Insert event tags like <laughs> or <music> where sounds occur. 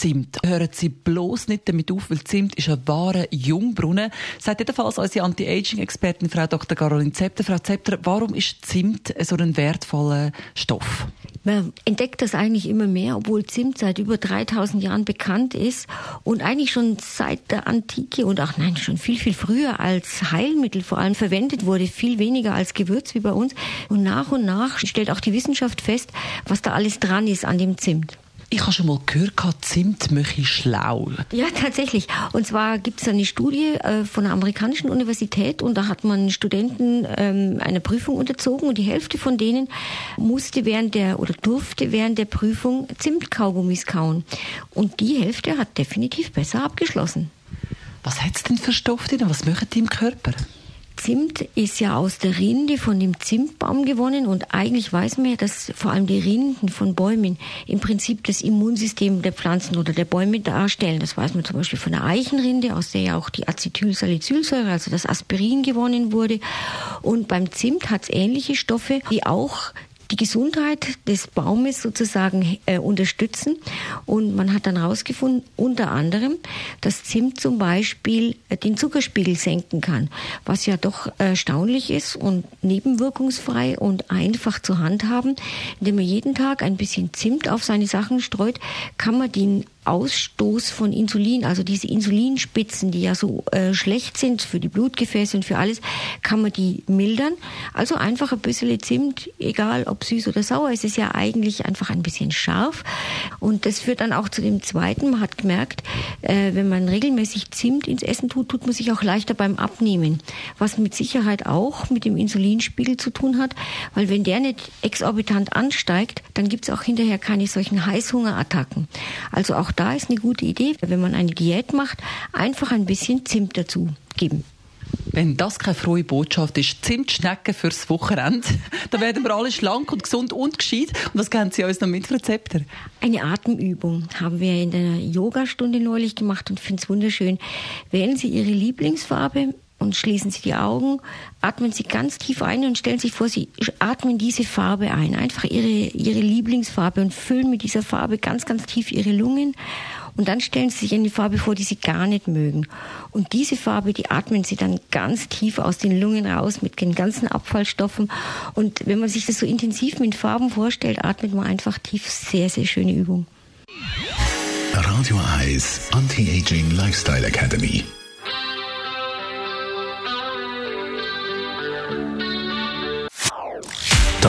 Zimt. Hören Sie bloß nicht damit auf, weil Zimt ist ein wahrer Jungbrunnen. Sagt jedenfalls unsere Anti-Aging-Expertin Frau Dr. Caroline Zepter. Frau Zepter, warum ist Zimt so ein wertvoller Stoff? Man entdeckt das eigentlich immer mehr, obwohl Zimt seit über 3000 Jahren bekannt ist und eigentlich schon seit der Antike und auch nein, schon viel, viel früher als Heilmittel vor allem verwendet wurde, viel weniger als Gewürz wie bei uns. Und nach und nach stellt auch die Wissenschaft fest, was da alles dran ist an dem Zimt. Ich habe schon mal gehört, Zimt mache schlau. Ja, tatsächlich. Und zwar gibt es eine Studie äh, von einer amerikanischen Universität und da hat man Studenten ähm, einer Prüfung unterzogen und die Hälfte von denen musste während der oder durfte während der Prüfung Zimtkaugummis kauen. Und die Hälfte hat definitiv besser abgeschlossen. Was hat es denn für Stoff drin? Was machen die im Körper? Zimt ist ja aus der Rinde von dem Zimtbaum gewonnen und eigentlich weiß man ja, dass vor allem die Rinden von Bäumen im Prinzip das Immunsystem der Pflanzen oder der Bäume darstellen. Das weiß man zum Beispiel von der Eichenrinde, aus der ja auch die Acetylsalicylsäure, also das Aspirin gewonnen wurde. Und beim Zimt hat es ähnliche Stoffe, die auch die Gesundheit des Baumes sozusagen äh, unterstützen. Und man hat dann herausgefunden, unter anderem, dass Zimt zum Beispiel äh, den Zuckerspiegel senken kann, was ja doch erstaunlich ist und nebenwirkungsfrei und einfach zu handhaben. Indem man jeden Tag ein bisschen Zimt auf seine Sachen streut, kann man den Ausstoß von Insulin, also diese Insulinspitzen, die ja so äh, schlecht sind für die Blutgefäße und für alles, kann man die mildern. Also einfach ein bisschen Zimt, egal ob süß oder sauer, es ist ja eigentlich einfach ein bisschen scharf. Und das führt dann auch zu dem zweiten. Man hat gemerkt, äh, wenn man regelmäßig Zimt ins Essen tut, tut man sich auch leichter beim Abnehmen. Was mit Sicherheit auch mit dem Insulinspiegel zu tun hat, weil wenn der nicht exorbitant ansteigt, dann gibt es auch hinterher keine solchen Heißhungerattacken. Also auch da ist eine gute Idee, wenn man eine Diät macht, einfach ein bisschen Zimt dazu geben. Wenn das keine frohe Botschaft ist, Zimtschnecken fürs Wochenende, <laughs> dann werden wir alle schlank und gesund und gescheit. Und was geben Sie uns noch mit Rezepte? Eine Atemübung haben wir in der Yogastunde neulich gemacht und finde es wunderschön. Wählen Sie Ihre Lieblingsfarbe und schließen Sie die Augen, atmen Sie ganz tief ein und stellen sich vor, Sie atmen diese Farbe ein, einfach Ihre, Ihre Lieblingsfarbe und füllen mit dieser Farbe ganz, ganz tief Ihre Lungen und dann stellen Sie sich eine Farbe vor, die Sie gar nicht mögen. Und diese Farbe, die atmen Sie dann ganz tief aus den Lungen raus mit den ganzen Abfallstoffen. Und wenn man sich das so intensiv mit Farben vorstellt, atmet man einfach tief. Sehr, sehr schöne Übung. Radio Eyes Anti-Aging Lifestyle Academy.